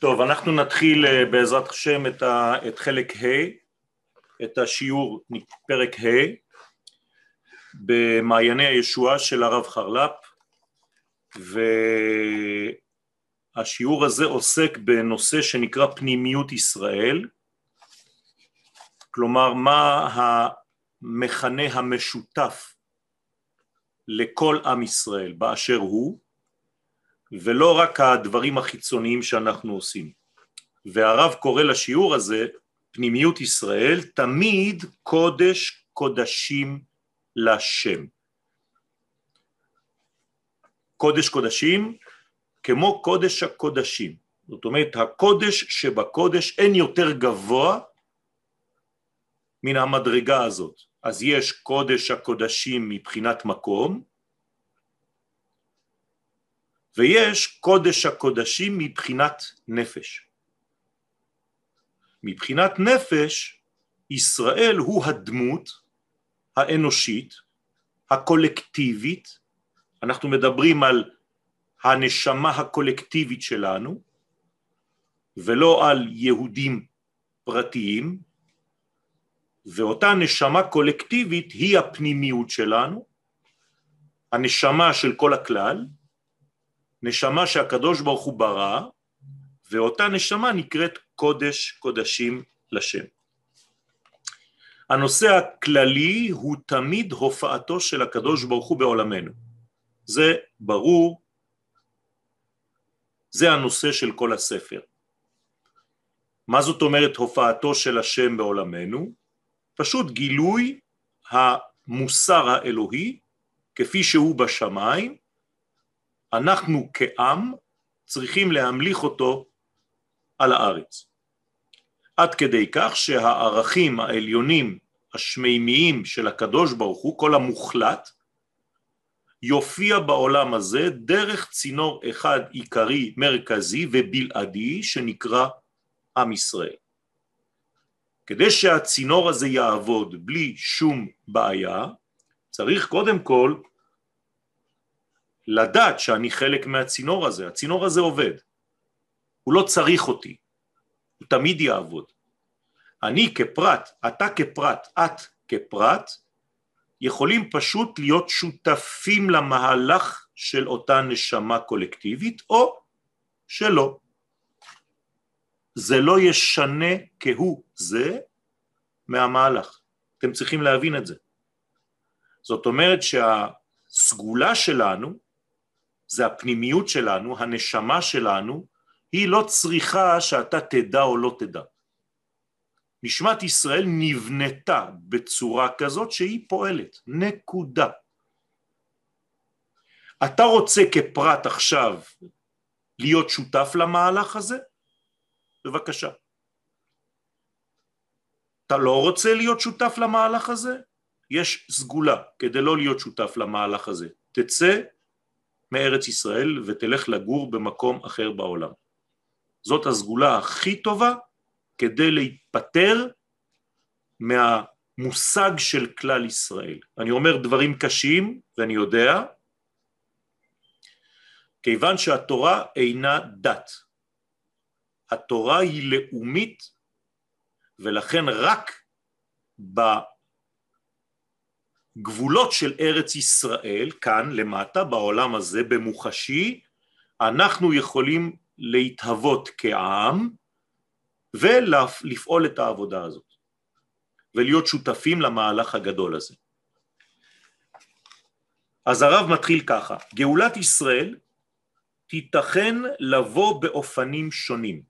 טוב, אנחנו נתחיל אה, בעזרת השם את, ה, את חלק ה', את השיעור פרק ה' במעייני הישועה של הרב חרל"פ והשיעור הזה עוסק בנושא שנקרא פנימיות ישראל, כלומר מה המכנה המשותף לכל עם ישראל באשר הוא ולא רק הדברים החיצוניים שאנחנו עושים. והרב קורא לשיעור הזה, פנימיות ישראל, תמיד קודש קודשים לשם. קודש קודשים כמו קודש הקודשים. זאת אומרת, הקודש שבקודש אין יותר גבוה מן המדרגה הזאת. אז יש קודש הקודשים מבחינת מקום, ויש קודש הקודשים מבחינת נפש. מבחינת נפש, ישראל הוא הדמות האנושית, הקולקטיבית, אנחנו מדברים על הנשמה הקולקטיבית שלנו, ולא על יהודים פרטיים, ואותה נשמה קולקטיבית היא הפנימיות שלנו, הנשמה של כל הכלל, נשמה שהקדוש ברוך הוא ברא, ואותה נשמה נקראת קודש קודשים לשם. הנושא הכללי הוא תמיד הופעתו של הקדוש ברוך הוא בעולמנו. זה ברור, זה הנושא של כל הספר. מה זאת אומרת הופעתו של השם בעולמנו? פשוט גילוי המוסר האלוהי כפי שהוא בשמיים אנחנו כעם צריכים להמליך אותו על הארץ. עד כדי כך שהערכים העליונים השמימיים של הקדוש ברוך הוא, כל המוחלט, יופיע בעולם הזה דרך צינור אחד עיקרי מרכזי ובלעדי שנקרא עם ישראל. כדי שהצינור הזה יעבוד בלי שום בעיה, צריך קודם כל לדעת שאני חלק מהצינור הזה, הצינור הזה עובד, הוא לא צריך אותי, הוא תמיד יעבוד. אני כפרט, אתה כפרט, את כפרט, יכולים פשוט להיות שותפים למהלך של אותה נשמה קולקטיבית או שלא. זה לא ישנה כהוא זה מהמהלך. אתם צריכים להבין את זה. זאת אומרת שהסגולה שלנו זה הפנימיות שלנו, הנשמה שלנו, היא לא צריכה שאתה תדע או לא תדע. נשמת ישראל נבנתה בצורה כזאת שהיא פועלת, נקודה. אתה רוצה כפרט עכשיו להיות שותף למהלך הזה? בבקשה. אתה לא רוצה להיות שותף למהלך הזה? יש סגולה כדי לא להיות שותף למהלך הזה. תצא מארץ ישראל ותלך לגור במקום אחר בעולם. זאת הסגולה הכי טובה כדי להיפטר מהמושג של כלל ישראל. אני אומר דברים קשים ואני יודע, כיוון שהתורה אינה דת. התורה היא לאומית ולכן רק גבולות של ארץ ישראל, כאן למטה בעולם הזה במוחשי, אנחנו יכולים להתהוות כעם ולפעול את העבודה הזאת ולהיות שותפים למהלך הגדול הזה. אז הרב מתחיל ככה, גאולת ישראל תיתכן לבוא באופנים שונים.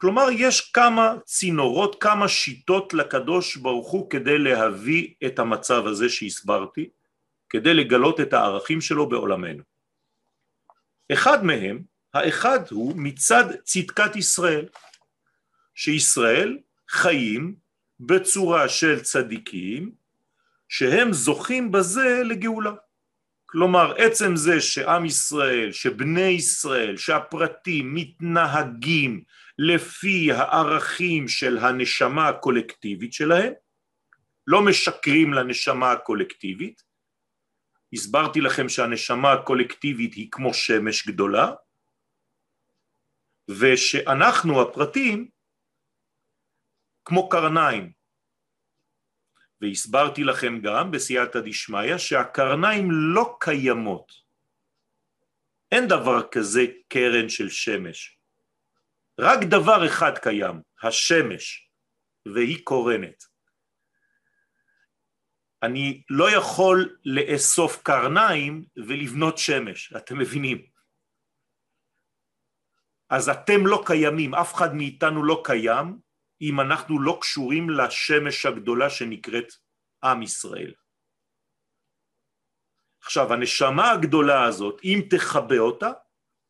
כלומר יש כמה צינורות, כמה שיטות לקדוש ברוך הוא כדי להביא את המצב הזה שהסברתי, כדי לגלות את הערכים שלו בעולמנו. אחד מהם, האחד הוא מצד צדקת ישראל, שישראל חיים בצורה של צדיקים שהם זוכים בזה לגאולה. כלומר עצם זה שעם ישראל, שבני ישראל, שהפרטים מתנהגים לפי הערכים של הנשמה הקולקטיבית שלהם, לא משקרים לנשמה הקולקטיבית, הסברתי לכם שהנשמה הקולקטיבית היא כמו שמש גדולה, ושאנחנו הפרטים כמו קרניים. והסברתי לכם גם בסייעתא דשמיא שהקרניים לא קיימות. אין דבר כזה קרן של שמש. רק דבר אחד קיים, השמש, והיא קורנת. אני לא יכול לאסוף קרניים ולבנות שמש, אתם מבינים? אז אתם לא קיימים, אף אחד מאיתנו לא קיים אם אנחנו לא קשורים לשמש הגדולה שנקראת עם ישראל. עכשיו הנשמה הגדולה הזאת, אם תחבא אותה,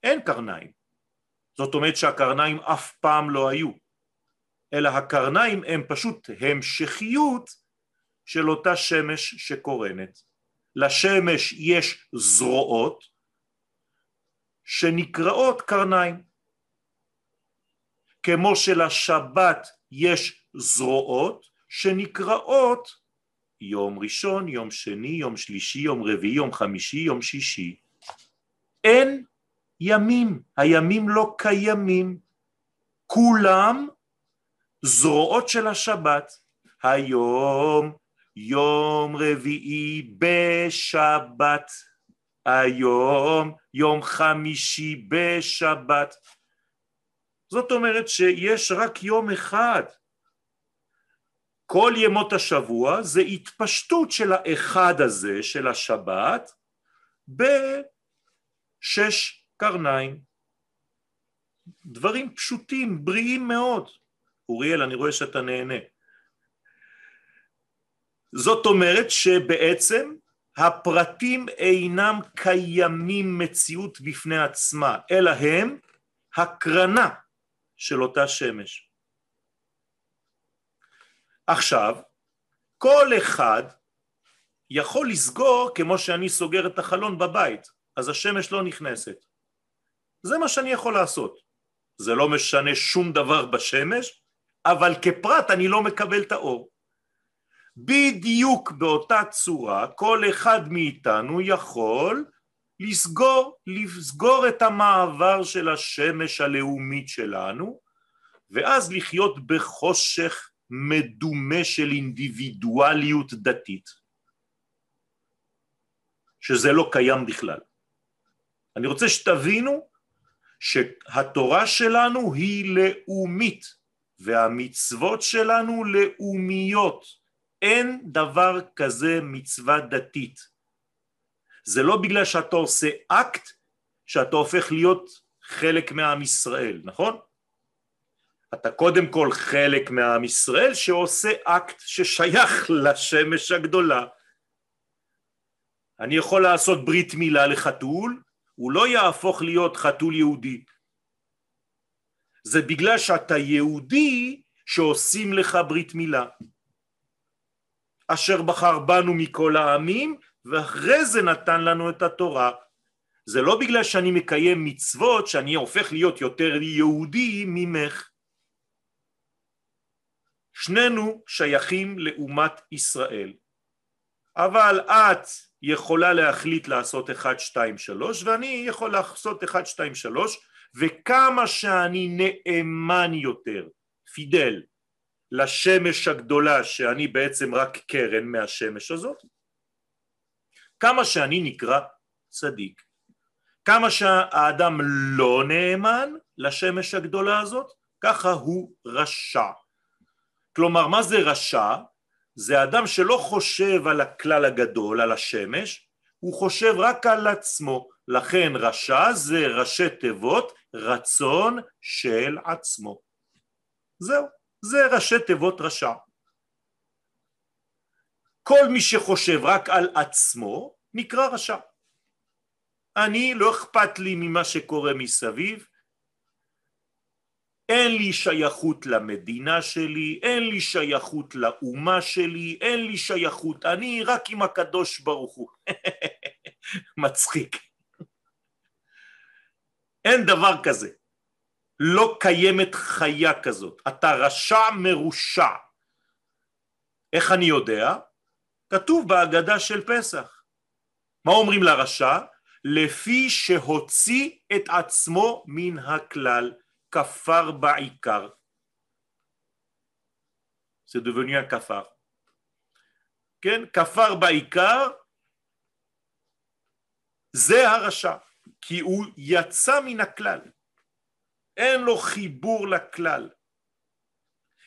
אין קרניים. זאת אומרת שהקרניים אף פעם לא היו, אלא הקרניים הם פשוט המשכיות של אותה שמש שקורנת. לשמש יש זרועות שנקראות קרניים. כמו שלשבת יש זרועות שנקראות יום ראשון, יום שני, יום שלישי, יום רביעי, יום חמישי, יום שישי. אין ימים, הימים לא קיימים, כולם זרועות של השבת. היום יום רביעי בשבת, היום יום חמישי בשבת. זאת אומרת שיש רק יום אחד. כל ימות השבוע זה התפשטות של האחד הזה של השבת בשש קרניים. דברים פשוטים, בריאים מאוד. אוריאל, אני רואה שאתה נהנה. זאת אומרת שבעצם הפרטים אינם קיימים מציאות בפני עצמה, אלא הם הקרנה של אותה שמש. עכשיו, כל אחד יכול לסגור כמו שאני סוגר את החלון בבית, אז השמש לא נכנסת. זה מה שאני יכול לעשות. זה לא משנה שום דבר בשמש, אבל כפרט אני לא מקבל את האור. בדיוק באותה צורה כל אחד מאיתנו יכול לסגור, לסגור את המעבר של השמש הלאומית שלנו ואז לחיות בחושך מדומה של אינדיבידואליות דתית שזה לא קיים בכלל. אני רוצה שתבינו שהתורה שלנו היא לאומית והמצוות שלנו לאומיות. אין דבר כזה מצווה דתית. זה לא בגלל שאתה עושה אקט שאתה הופך להיות חלק מעם ישראל, נכון? אתה קודם כל חלק מעם ישראל שעושה אקט ששייך לשמש הגדולה. אני יכול לעשות ברית מילה לחתול, הוא לא יהפוך להיות חתול יהודי. זה בגלל שאתה יהודי שעושים לך ברית מילה. אשר בחר בנו מכל העמים ואחרי זה נתן לנו את התורה. זה לא בגלל שאני מקיים מצוות שאני הופך להיות יותר יהודי ממך. שנינו שייכים לאומת ישראל. אבל את יכולה להחליט לעשות 1, 2, 3 ואני יכול לעשות 1, 2, 3 וכמה שאני נאמן יותר, פידל, לשמש הגדולה שאני בעצם רק קרן מהשמש הזאת, כמה שאני נקרא צדיק. כמה שהאדם לא נאמן לשמש הגדולה הזאת, ככה הוא רשע. כלומר, מה זה רשע? זה אדם שלא חושב על הכלל הגדול, על השמש, הוא חושב רק על עצמו. לכן רשע זה ראשי תיבות רצון של עצמו. זהו, זה ראשי תיבות רשע. כל מי שחושב רק על עצמו נקרא רשע. אני לא אכפת לי ממה שקורה מסביב, אין לי שייכות למדינה שלי, אין לי שייכות לאומה שלי, אין לי שייכות, אני רק עם הקדוש ברוך הוא. מצחיק. אין דבר כזה. לא קיימת חיה כזאת. אתה רשע מרושע. איך אני יודע? כתוב בהגדה של פסח. מה אומרים לרשע? לפי שהוציא את עצמו מן הכלל. כפר בעיקר. זה devenu un כפר. כן, כפר בעיקר זה הרשע, כי הוא יצא מן הכלל, אין לו חיבור לכלל.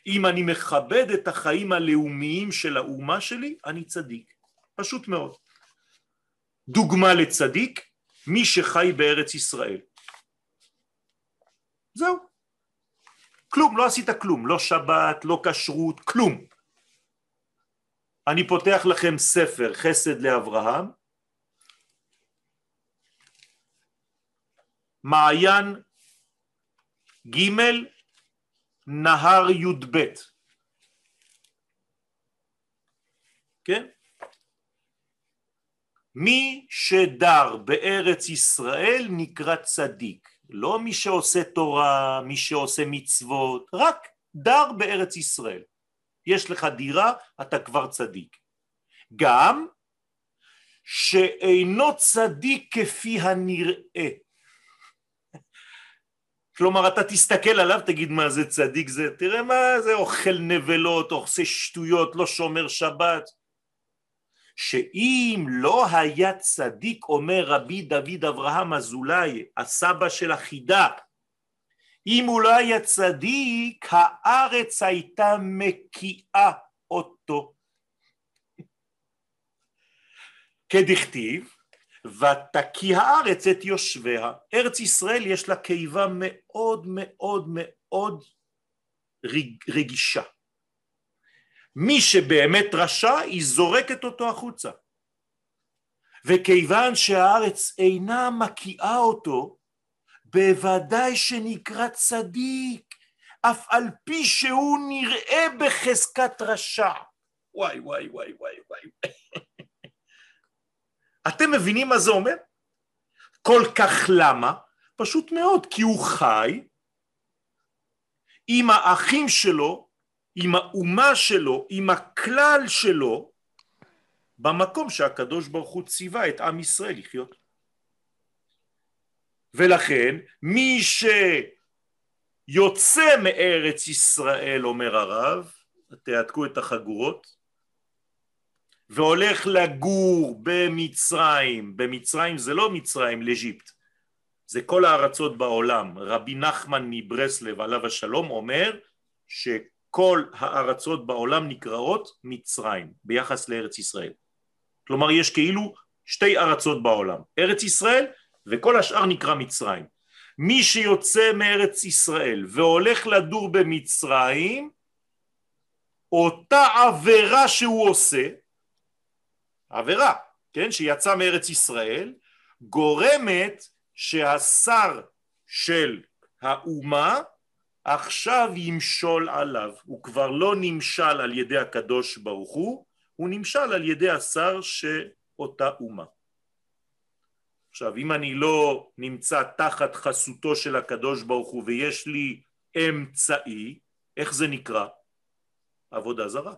אם אני מכבד את החיים הלאומיים של האומה שלי, אני צדיק. פשוט מאוד. דוגמה לצדיק, מי שחי בארץ ישראל. זהו. כלום, לא עשית כלום, לא שבת, לא כשרות, כלום. אני פותח לכם ספר חסד לאברהם, מעיין ג' נהר י"ב, כן? מי שדר בארץ ישראל נקרא צדיק, לא מי שעושה תורה, מי שעושה מצוות, רק דר בארץ ישראל. יש לך דירה, אתה כבר צדיק. גם שאינו צדיק כפי הנראה. כלומר, אתה תסתכל עליו, תגיד מה זה צדיק זה, תראה מה זה אוכל נבלות, עושה שטויות, לא שומר שבת. שאם לא היה צדיק, אומר רבי דוד אברהם אזולאי, הסבא של החידה, אם הוא לא היה צדיק, הארץ הייתה מקיאה אותו. כדכתיב, ותקיא הארץ את יושביה. ארץ ישראל יש לה קיבה מאוד מאוד מאוד רגישה. מי שבאמת רשע, היא זורקת אותו החוצה. וכיוון שהארץ אינה מקיאה אותו, בוודאי שנקרא צדיק, אף על פי שהוא נראה בחזקת רשע. וואי וואי וואי וואי וואי. אתם מבינים מה זה אומר? כל כך למה? פשוט מאוד, כי הוא חי עם האחים שלו, עם האומה שלו, עם הכלל שלו, במקום שהקדוש ברוך הוא ציווה את עם ישראל לחיות. ולכן מי שיוצא מארץ ישראל, אומר הרב, תהדקו את החגורות, והולך לגור במצרים, במצרים זה לא מצרים, ל Egypt, זה כל הארצות בעולם. רבי נחמן מברסלב עליו השלום אומר שכל הארצות בעולם נקראות מצרים ביחס לארץ ישראל. כלומר יש כאילו שתי ארצות בעולם, ארץ ישראל וכל השאר נקרא מצרים. מי שיוצא מארץ ישראל והולך לדור במצרים, אותה עבירה שהוא עושה, עבירה, כן, שיצא מארץ ישראל, גורמת שהשר של האומה עכשיו ימשול עליו, הוא כבר לא נמשל על ידי הקדוש ברוך הוא, הוא נמשל על ידי השר שאותה אומה. עכשיו אם אני לא נמצא תחת חסותו של הקדוש ברוך הוא ויש לי אמצעי, איך זה נקרא? עבודה זרה.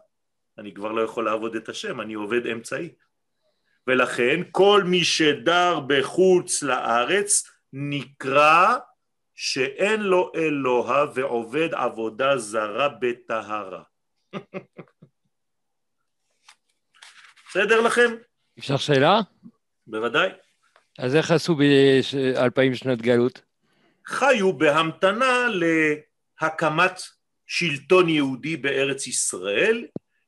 אני כבר לא יכול לעבוד את השם, אני עובד אמצעי. ולכן כל מי שדר בחוץ לארץ נקרא שאין לו אלוה ועובד עבודה זרה בטהרה. בסדר לכם? אפשר שאלה? בוודאי. אז איך עשו באלפיים שנות גלות? חיו בהמתנה להקמת שלטון יהודי בארץ ישראל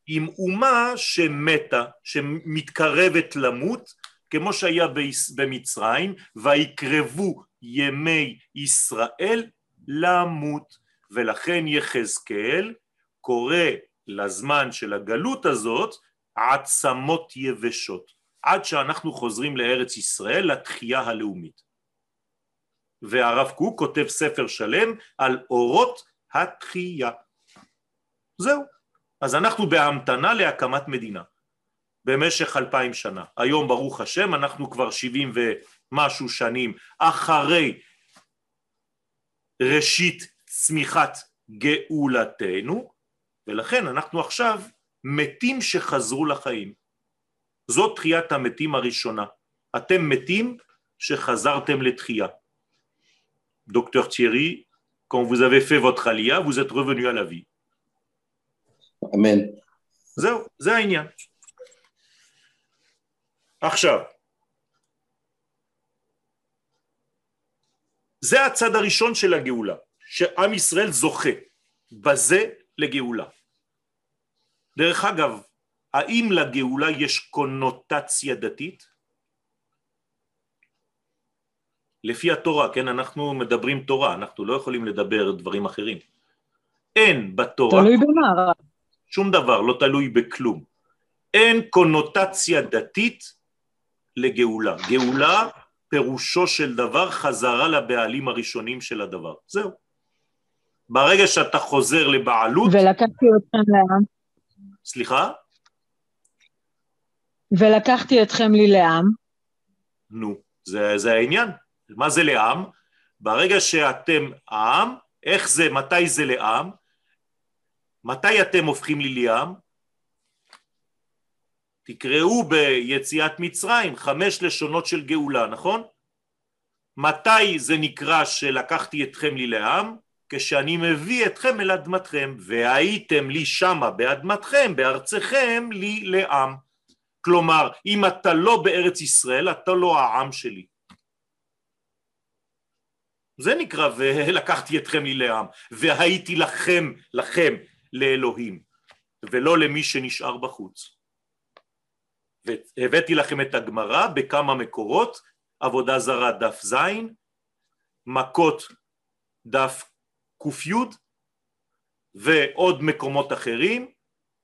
עם אומה שמתה, שמתקרבת למות, כמו שהיה במצרים, ויקרבו ימי ישראל למות. ולכן יחזקאל קורא לזמן של הגלות הזאת עצמות יבשות. עד שאנחנו חוזרים לארץ ישראל לתחייה הלאומית. והרב קוק כותב ספר שלם על אורות התחייה. זהו. אז אנחנו בהמתנה להקמת מדינה במשך אלפיים שנה. היום ברוך השם אנחנו כבר שבעים ומשהו שנים אחרי ראשית צמיחת גאולתנו ולכן אנחנו עכשיו מתים שחזרו לחיים. זאת תחיית המתים הראשונה. אתם מתים שחזרתם לתחייה. דוקטור תיארי quand vous avez fait votre alia, vous êtes revenu à la vie. Amen. זהו, זה העניין. עכשיו, זה הצד הראשון של הגאולה, שעם ישראל זוכה בזה לגאולה. דרך אגב, האם לגאולה יש קונוטציה דתית? לפי התורה, כן, אנחנו מדברים תורה, אנחנו לא יכולים לדבר דברים אחרים. אין בתורה... תלוי במה. שום דבר, לא תלוי בכלום. אין קונוטציה דתית לגאולה. גאולה פירושו של דבר חזרה לבעלים הראשונים של הדבר. זהו. ברגע שאתה חוזר לבעלות... ולקחתי אתכם לעם. סליחה? ולקחתי אתכם לי לעם. נו, זה, זה העניין. מה זה לעם? ברגע שאתם העם, איך זה, מתי זה לעם? מתי אתם הופכים לי לעם? תקראו ביציאת מצרים חמש לשונות של גאולה, נכון? מתי זה נקרא שלקחתי אתכם לי לעם? כשאני מביא אתכם אל אדמתכם, והייתם לי שמה באדמתכם, בארצכם, לי לעם. כלומר, אם אתה לא בארץ ישראל, אתה לא העם שלי. זה נקרא ולקחתי אתכם לי לעם, והייתי לכם, לכם, לאלוהים, ולא למי שנשאר בחוץ. והבאתי לכם את הגמרא בכמה מקורות, עבודה זרה דף ז', מכות דף ק"י ועוד מקומות אחרים,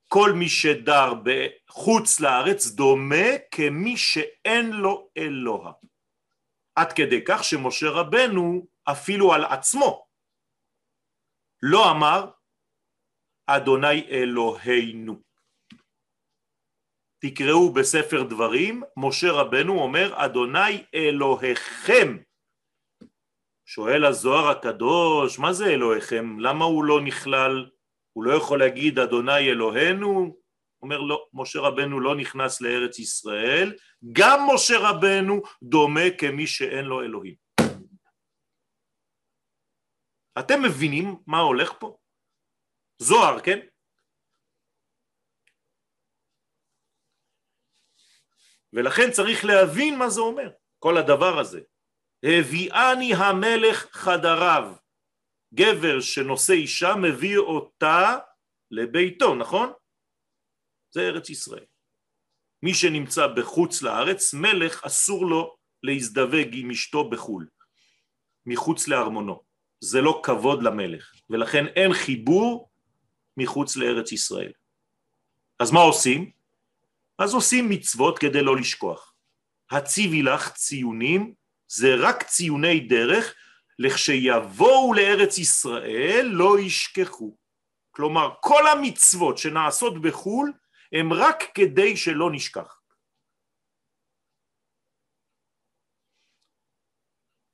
כל מי שדר בחוץ לארץ דומה כמי שאין לו אלוה. עד כדי כך שמשה רבנו אפילו על עצמו לא אמר אדוני אלוהינו. תקראו בספר דברים, משה רבנו אומר אדוני אלוהיכם. שואל הזוהר הקדוש, מה זה אלוהיכם? למה הוא לא נכלל? הוא לא יכול להגיד אדוני אלוהינו? אומר לא, משה רבנו לא נכנס לארץ ישראל, גם משה רבנו דומה כמי שאין לו אלוהים. אתם מבינים מה הולך פה? זוהר, כן? ולכן צריך להבין מה זה אומר, כל הדבר הזה. הביאני המלך חדריו. גבר שנושא אישה מביא אותה לביתו, נכון? זה ארץ ישראל. מי שנמצא בחוץ לארץ, מלך אסור לו להזדווג עם אשתו בחו"ל, מחוץ לארמונו. זה לא כבוד למלך, ולכן אין חיבור מחוץ לארץ ישראל. אז מה עושים? אז עושים מצוות כדי לא לשכוח. הציבי לך ציונים זה רק ציוני דרך לכשיבואו לארץ ישראל לא ישכחו. כלומר כל המצוות שנעשות בחו"ל הם רק כדי שלא נשכח.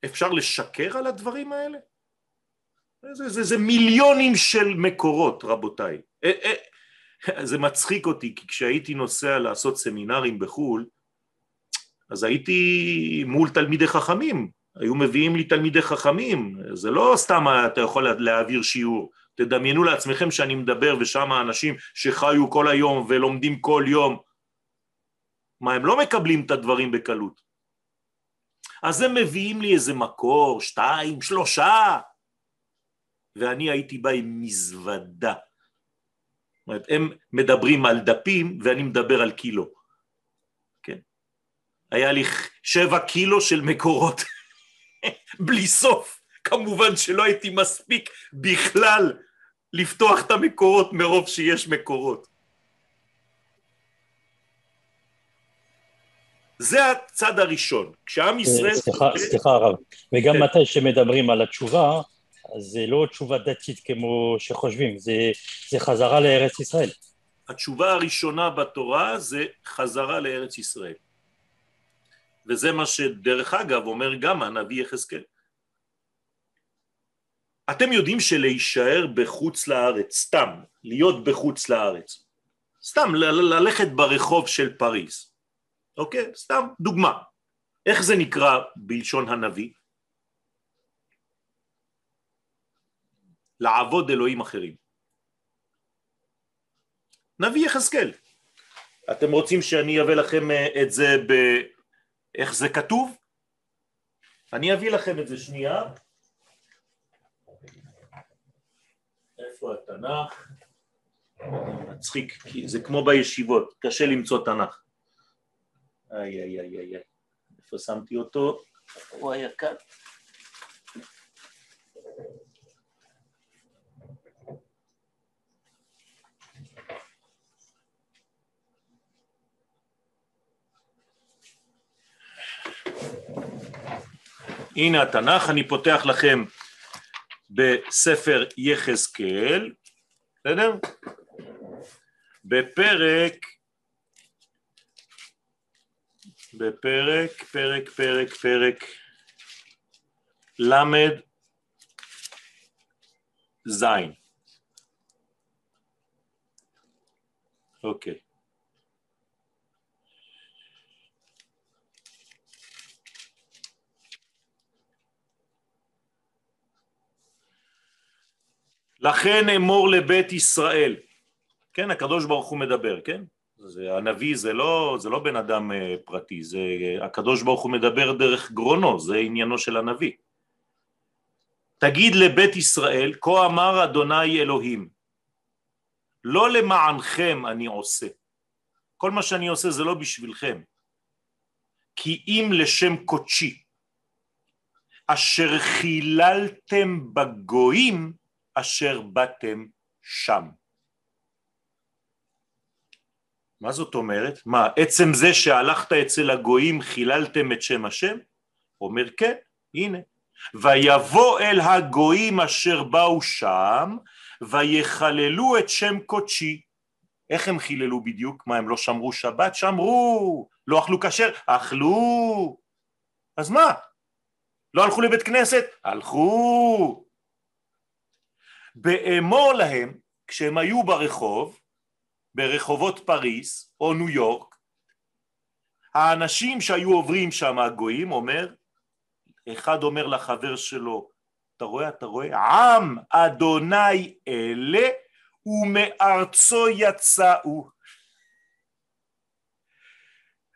אפשר לשקר על הדברים האלה? זה, זה, זה מיליונים של מקורות רבותיי. זה מצחיק אותי כי כשהייתי נוסע לעשות סמינרים בחו"ל אז הייתי מול תלמידי חכמים, היו מביאים לי תלמידי חכמים, זה לא סתם אתה יכול להעביר שיעור, תדמיינו לעצמכם שאני מדבר ושם אנשים שחיו כל היום ולומדים כל יום, מה הם לא מקבלים את הדברים בקלות. אז הם מביאים לי איזה מקור, שתיים, שלושה, ואני הייתי בא עם מזוודה. אומרת, הם מדברים על דפים ואני מדבר על קילו. כן? היה לי שבע קילו של מקורות, בלי סוף. כמובן שלא הייתי מספיק בכלל לפתוח את המקורות מרוב שיש מקורות. זה הצד הראשון, כשעם ישראל... סליחה, סליחה הרב, וגם כן. מתי שמדברים על התשובה, אז זה לא תשובה דתית כמו שחושבים, זה, זה חזרה לארץ ישראל. התשובה הראשונה בתורה זה חזרה לארץ ישראל. וזה מה שדרך אגב אומר גם הנביא יחזקאל. אתם יודעים שלהישאר בחוץ לארץ, סתם, להיות בחוץ לארץ, סתם ללכת ברחוב של פריז, אוקיי? סתם דוגמה. איך זה נקרא בלשון הנביא? לעבוד אלוהים אחרים. נביא יחזקאל. אתם רוצים שאני אביא לכם אה, את זה ב... איך זה כתוב? אני אביא לכם את זה שנייה. איפה התנ"ך? מצחיק, כי זה כמו בישיבות, קשה למצוא תנ"ך. איי איי איי איי, איפה שמתי אותו? הוא היה כאן. הנה התנ"ך, אני פותח לכם בספר יחזקאל, בסדר? בפרק, בפרק, פרק, פרק, פרק, למד זין. אוקיי. לכן אמור לבית ישראל, כן, הקדוש ברוך הוא מדבר, כן? זה, הנביא זה לא, זה לא בן אדם אה, פרטי, זה הקדוש ברוך הוא מדבר דרך גרונו, זה עניינו של הנביא. תגיד לבית ישראל, כה אמר אדוני אלוהים, לא למענכם אני עושה, כל מה שאני עושה זה לא בשבילכם, כי אם לשם קודשי, אשר חיללתם בגויים, אשר באתם שם. מה זאת אומרת? מה, עצם זה שהלכת אצל הגויים חיללתם את שם השם? אומר כן, הנה. ויבוא אל הגויים אשר באו שם ויחללו את שם קודשי. איך הם חיללו בדיוק? מה, הם לא שמרו שבת? שמרו. לא אכלו כשר? אכלו. אז מה? לא הלכו לבית כנסת? הלכו. באמור להם, כשהם היו ברחוב, ברחובות פריס או ניו יורק, האנשים שהיו עוברים שם הגויים אומר, אחד אומר לחבר שלו, אתה רואה, אתה רואה, עם אדוני אלה ומארצו יצאו.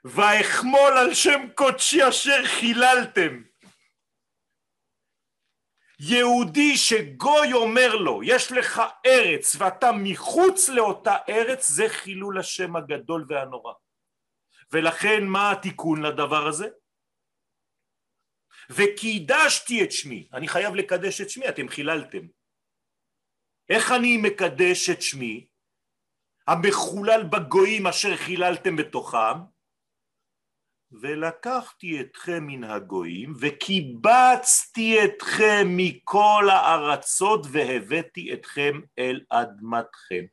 ואחמול על שם קודשי אשר חיללתם. יהודי שגוי אומר לו יש לך ארץ ואתה מחוץ לאותה ארץ זה חילול השם הגדול והנורא ולכן מה התיקון לדבר הזה? וקידשתי את שמי, אני חייב לקדש את שמי, אתם חיללתם. איך אני מקדש את שמי? המחולל בגויים אשר חיללתם בתוכם, ולקחתי אתכם מן הגויים וקיבצתי אתכם מכל הארצות והבאתי אתכם אל אדמתכם.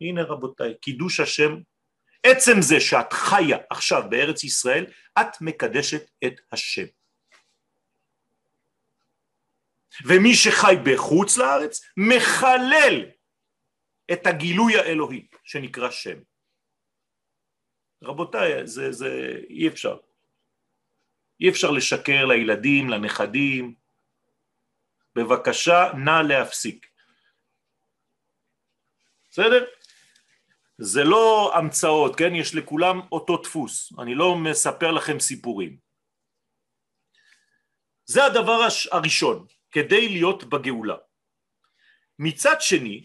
הנה רבותיי, קידוש השם, עצם זה שאת חיה עכשיו בארץ ישראל, את מקדשת את השם. ומי שחי בחוץ לארץ מחלל את הגילוי האלוהי שנקרא שם. רבותיי, זה, זה אי אפשר. אי אפשר לשקר לילדים, לנכדים. בבקשה, נא להפסיק. בסדר? זה לא המצאות, כן? יש לכולם אותו דפוס. אני לא מספר לכם סיפורים. זה הדבר הראשון, כדי להיות בגאולה. מצד שני,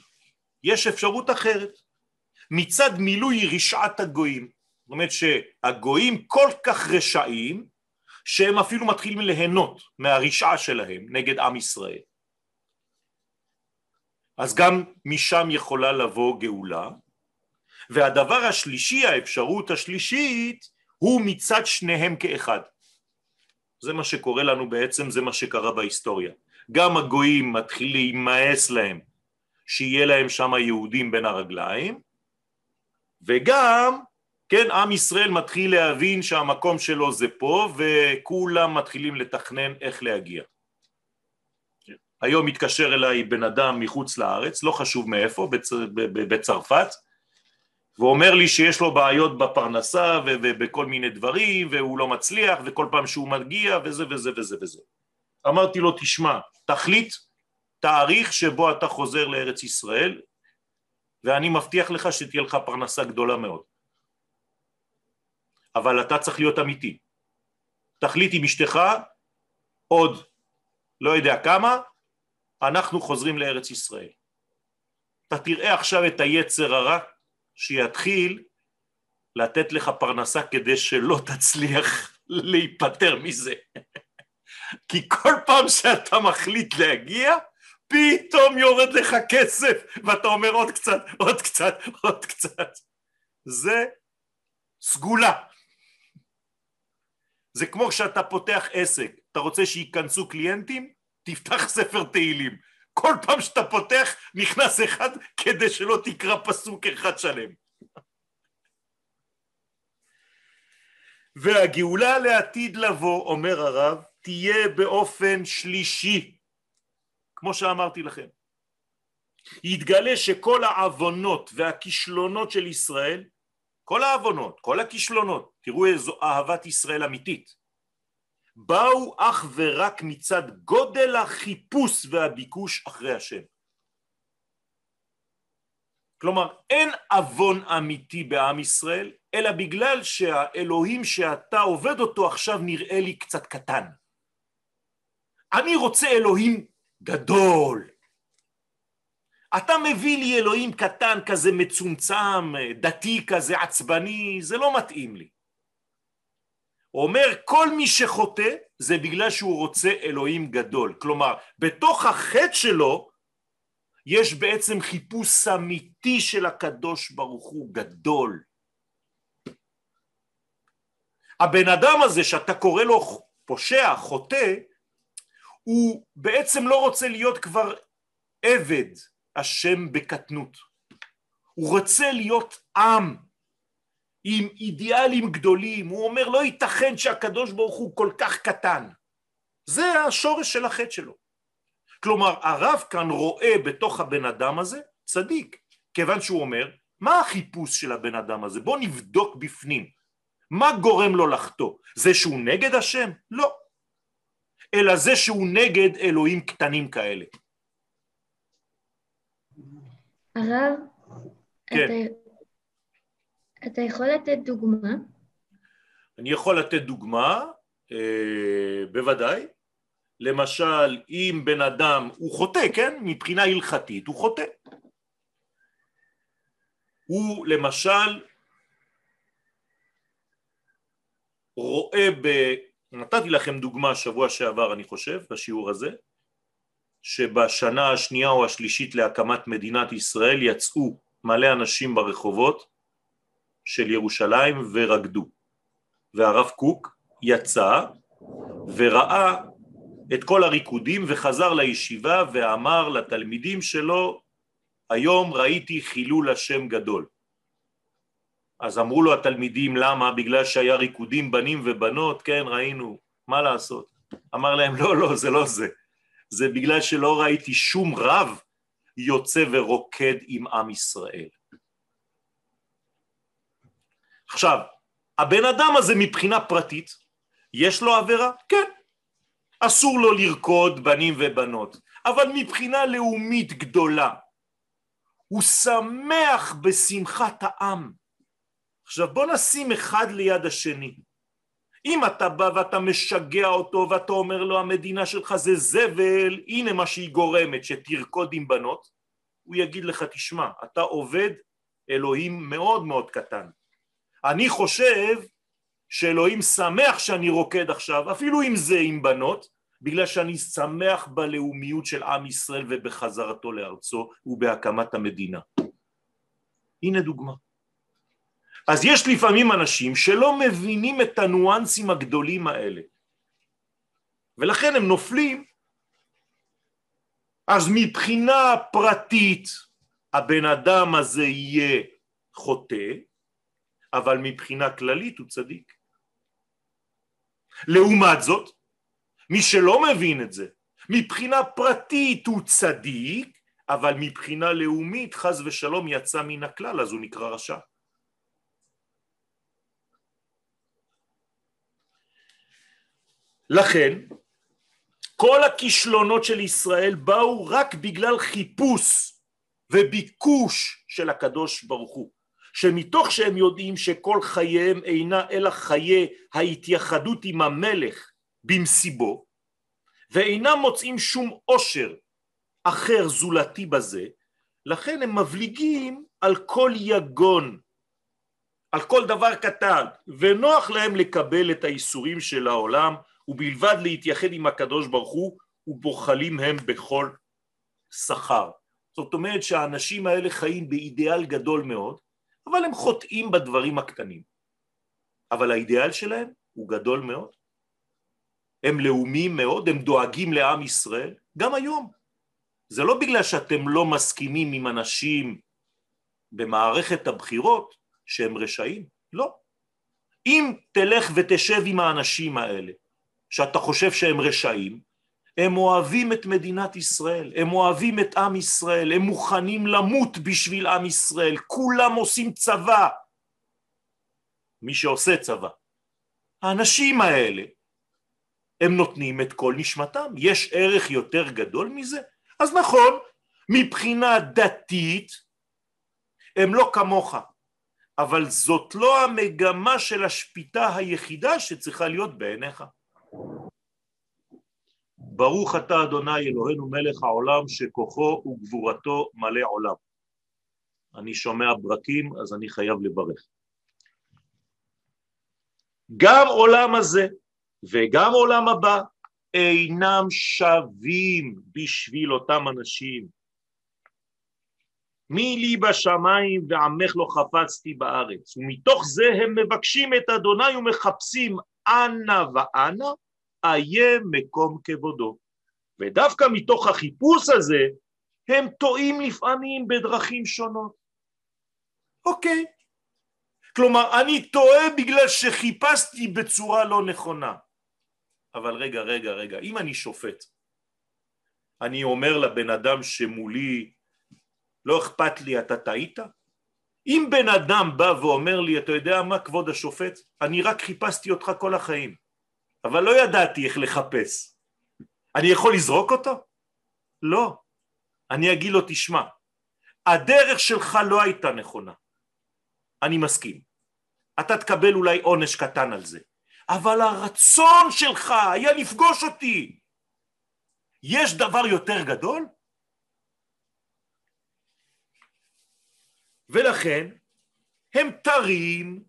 יש אפשרות אחרת. מצד מילוי רשעת הגויים. זאת אומרת שהגויים כל כך רשעים שהם אפילו מתחילים ליהנות מהרשעה שלהם נגד עם ישראל. אז גם משם יכולה לבוא גאולה. והדבר השלישי, האפשרות השלישית, הוא מצד שניהם כאחד. זה מה שקורה לנו בעצם, זה מה שקרה בהיסטוריה. גם הגויים מתחיל להימאס להם שיהיה להם שם יהודים בין הרגליים, וגם כן, עם ישראל מתחיל להבין שהמקום שלו זה פה וכולם מתחילים לתכנן איך להגיע. היום מתקשר אליי בן אדם מחוץ לארץ, לא חשוב מאיפה, בצ... בצרפת, ואומר לי שיש לו בעיות בפרנסה ובכל מיני דברים והוא לא מצליח וכל פעם שהוא מגיע וזה וזה וזה וזה. אמרתי לו, תשמע, תחליט תאריך שבו אתה חוזר לארץ ישראל, ואני מבטיח לך שתהיה לך פרנסה גדולה מאוד. אבל אתה צריך להיות אמיתי. תחליט עם אשתך עוד לא יודע כמה, אנחנו חוזרים לארץ ישראל. אתה תראה עכשיו את היצר הרע שיתחיל לתת לך פרנסה כדי שלא תצליח להיפטר מזה. כי כל פעם שאתה מחליט להגיע, פתאום יורד לך כסף, ואתה אומר עוד קצת, עוד קצת, עוד קצת. זה סגולה. זה כמו שאתה פותח עסק, אתה רוצה שייכנסו קליינטים? תפתח ספר תהילים. כל פעם שאתה פותח נכנס אחד כדי שלא תקרא פסוק אחד שלם. והגאולה לעתיד לבוא, אומר הרב, תהיה באופן שלישי, כמו שאמרתי לכם. יתגלה שכל העוונות והכישלונות של ישראל, כל העוונות, כל הכישלונות, תראו איזו אהבת ישראל אמיתית, באו אך ורק מצד גודל החיפוש והביקוש אחרי השם. כלומר, אין עוון אמיתי בעם ישראל, אלא בגלל שהאלוהים שאתה עובד אותו עכשיו נראה לי קצת קטן. אני רוצה אלוהים גדול. אתה מביא לי אלוהים קטן כזה מצומצם, דתי כזה עצבני, זה לא מתאים לי. אומר כל מי שחוטא זה בגלל שהוא רוצה אלוהים גדול, כלומר בתוך החטא שלו יש בעצם חיפוש אמיתי של הקדוש ברוך הוא גדול. הבן אדם הזה שאתה קורא לו פושע, חוטא, הוא בעצם לא רוצה להיות כבר עבד השם בקטנות. הוא רוצה להיות עם עם אידיאלים גדולים, הוא אומר לא ייתכן שהקדוש ברוך הוא כל כך קטן. זה השורש של החטא שלו. כלומר הרב כאן רואה בתוך הבן אדם הזה צדיק, כיוון שהוא אומר מה החיפוש של הבן אדם הזה? בוא נבדוק בפנים. מה גורם לו לחטוא? זה שהוא נגד השם? לא. אלא זה שהוא נגד אלוהים קטנים כאלה. הרב, כן. אתה, אתה יכול לתת דוגמה? אני יכול לתת דוגמה, אה, בוודאי. למשל, אם בן אדם הוא חוטא, כן? מבחינה הלכתית הוא חוטא. הוא למשל רואה ב... נתתי לכם דוגמה שבוע שעבר אני חושב בשיעור הזה שבשנה השנייה או השלישית להקמת מדינת ישראל יצאו מלא אנשים ברחובות של ירושלים ורקדו והרב קוק יצא וראה את כל הריקודים וחזר לישיבה ואמר לתלמידים שלו היום ראיתי חילול השם גדול אז אמרו לו התלמידים למה? בגלל שהיה ריקודים בנים ובנות, כן ראינו, מה לעשות? אמר להם לא לא זה לא זה, זה בגלל שלא ראיתי שום רב יוצא ורוקד עם עם ישראל. עכשיו, הבן אדם הזה מבחינה פרטית, יש לו עבירה? כן. אסור לו לרקוד בנים ובנות, אבל מבחינה לאומית גדולה, הוא שמח בשמחת העם. עכשיו בוא נשים אחד ליד השני. אם אתה בא ואתה משגע אותו ואתה אומר לו המדינה שלך זה זבל, הנה מה שהיא גורמת, שתרקוד עם בנות, הוא יגיד לך תשמע, אתה עובד אלוהים מאוד מאוד קטן. אני חושב שאלוהים שמח שאני רוקד עכשיו, אפילו אם זה עם בנות, בגלל שאני שמח בלאומיות של עם ישראל ובחזרתו לארצו ובהקמת המדינה. הנה דוגמה. אז יש לפעמים אנשים שלא מבינים את הניואנסים הגדולים האלה, ולכן הם נופלים. אז מבחינה פרטית הבן אדם הזה יהיה חוטא, אבל מבחינה כללית הוא צדיק. לעומת זאת, מי שלא מבין את זה, מבחינה פרטית הוא צדיק, אבל מבחינה לאומית חז ושלום יצא מן הכלל, אז הוא נקרא רשע. לכן, כל הכישלונות של ישראל באו רק בגלל חיפוש וביקוש של הקדוש ברוך הוא, שמתוך שהם יודעים שכל חייהם אינה אלא חיי ההתייחדות עם המלך במסיבו, ואינם מוצאים שום עושר אחר זולתי בזה, לכן הם מבליגים על כל יגון, על כל דבר קטן, ונוח להם לקבל את האיסורים של העולם, ובלבד להתייחד עם הקדוש ברוך הוא, ובוחלים הם בכל שכר. זאת אומרת שהאנשים האלה חיים באידיאל גדול מאוד, אבל הם חוטאים בדברים הקטנים. אבל האידיאל שלהם הוא גדול מאוד. הם לאומיים מאוד, הם דואגים לעם ישראל, גם היום. זה לא בגלל שאתם לא מסכימים עם אנשים במערכת הבחירות שהם רשעים, לא. אם תלך ותשב עם האנשים האלה, שאתה חושב שהם רשעים, הם אוהבים את מדינת ישראל, הם אוהבים את עם ישראל, הם מוכנים למות בשביל עם ישראל, כולם עושים צבא. מי שעושה צבא. האנשים האלה, הם נותנים את כל נשמתם. יש ערך יותר גדול מזה? אז נכון, מבחינה דתית הם לא כמוך, אבל זאת לא המגמה של השפיטה היחידה שצריכה להיות בעיניך. ברוך אתה אדוני אלוהינו מלך העולם שכוחו וגבורתו מלא עולם. אני שומע ברקים אז אני חייב לברך. גם עולם הזה וגם עולם הבא אינם שווים בשביל אותם אנשים. מי לי בשמיים ועמך לא חפצתי בארץ, ומתוך זה הם מבקשים את אדוני ומחפשים אנה ואנה, איה מקום כבודו. ודווקא מתוך החיפוש הזה, הם טועים לפעמים בדרכים שונות. אוקיי. כלומר, אני טועה בגלל שחיפשתי בצורה לא נכונה. אבל רגע, רגע, רגע, אם אני שופט, אני אומר לבן אדם שמולי, לא אכפת לי, אתה טעית? אם בן אדם בא ואומר לי, אתה יודע מה, כבוד השופט, אני רק חיפשתי אותך כל החיים, אבל לא ידעתי איך לחפש. אני יכול לזרוק אותו? לא. אני אגיד לו, תשמע, הדרך שלך לא הייתה נכונה. אני מסכים. אתה תקבל אולי עונש קטן על זה, אבל הרצון שלך היה לפגוש אותי. יש דבר יותר גדול? ולכן הם תרים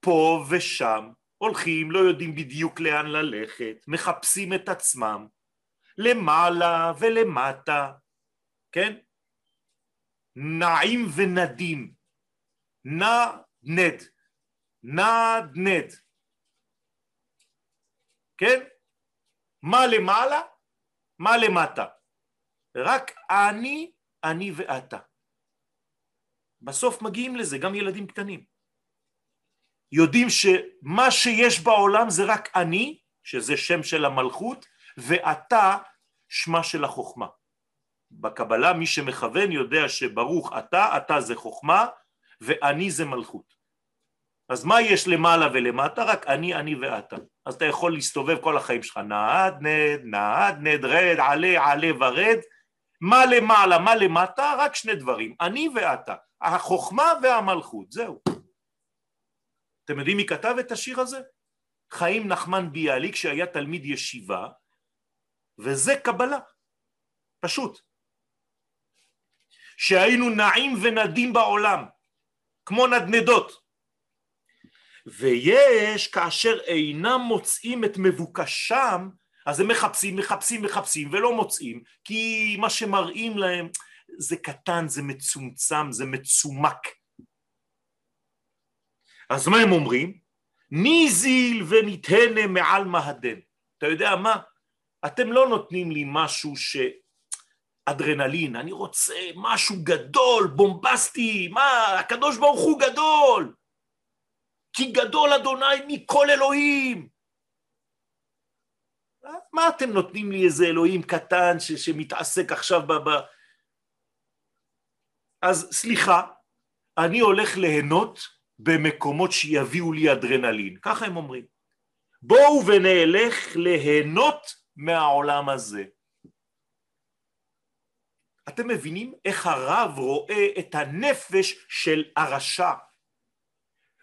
פה ושם, הולכים, לא יודעים בדיוק לאן ללכת, מחפשים את עצמם, למעלה ולמטה, כן? נעים ונדים, נע נד, נד נד, כן? מה למעלה? מה למטה? רק אני, אני ואתה. בסוף מגיעים לזה, גם ילדים קטנים. יודעים שמה שיש בעולם זה רק אני, שזה שם של המלכות, ואתה שמה של החוכמה. בקבלה מי שמכוון יודע שברוך אתה, אתה זה חוכמה ואני זה מלכות. אז מה יש למעלה ולמטה? רק אני, אני ואתה. אז אתה יכול להסתובב כל החיים שלך, נעד נד, נעד נד, רד, עלה, עלה ורד. מה למעלה, מה למטה? רק שני דברים, אני ואתה. החוכמה והמלכות, זהו. אתם יודעים מי כתב את השיר הזה? חיים נחמן ביאליק שהיה תלמיד ישיבה, וזה קבלה, פשוט. שהיינו נעים ונדים בעולם, כמו נדנדות. ויש כאשר אינם מוצאים את מבוקשם, אז הם מחפשים, מחפשים, מחפשים ולא מוצאים, כי מה שמראים להם זה קטן, זה מצומצם, זה מצומק. אז מה הם אומרים? ניזיל ונתהנה מעל מהדן. אתה יודע מה? אתם לא נותנים לי משהו ש... אדרנלין, אני רוצה משהו גדול, בומבסטי, מה, הקדוש ברוך הוא גדול, כי גדול אדוני מכל אלוהים. מה אתם נותנים לי איזה אלוהים קטן ש, שמתעסק עכשיו ב... ב... אז סליחה, אני הולך ליהנות במקומות שיביאו לי אדרנלין, ככה הם אומרים. בואו ונלך ליהנות מהעולם הזה. אתם מבינים איך הרב רואה את הנפש של הרשע?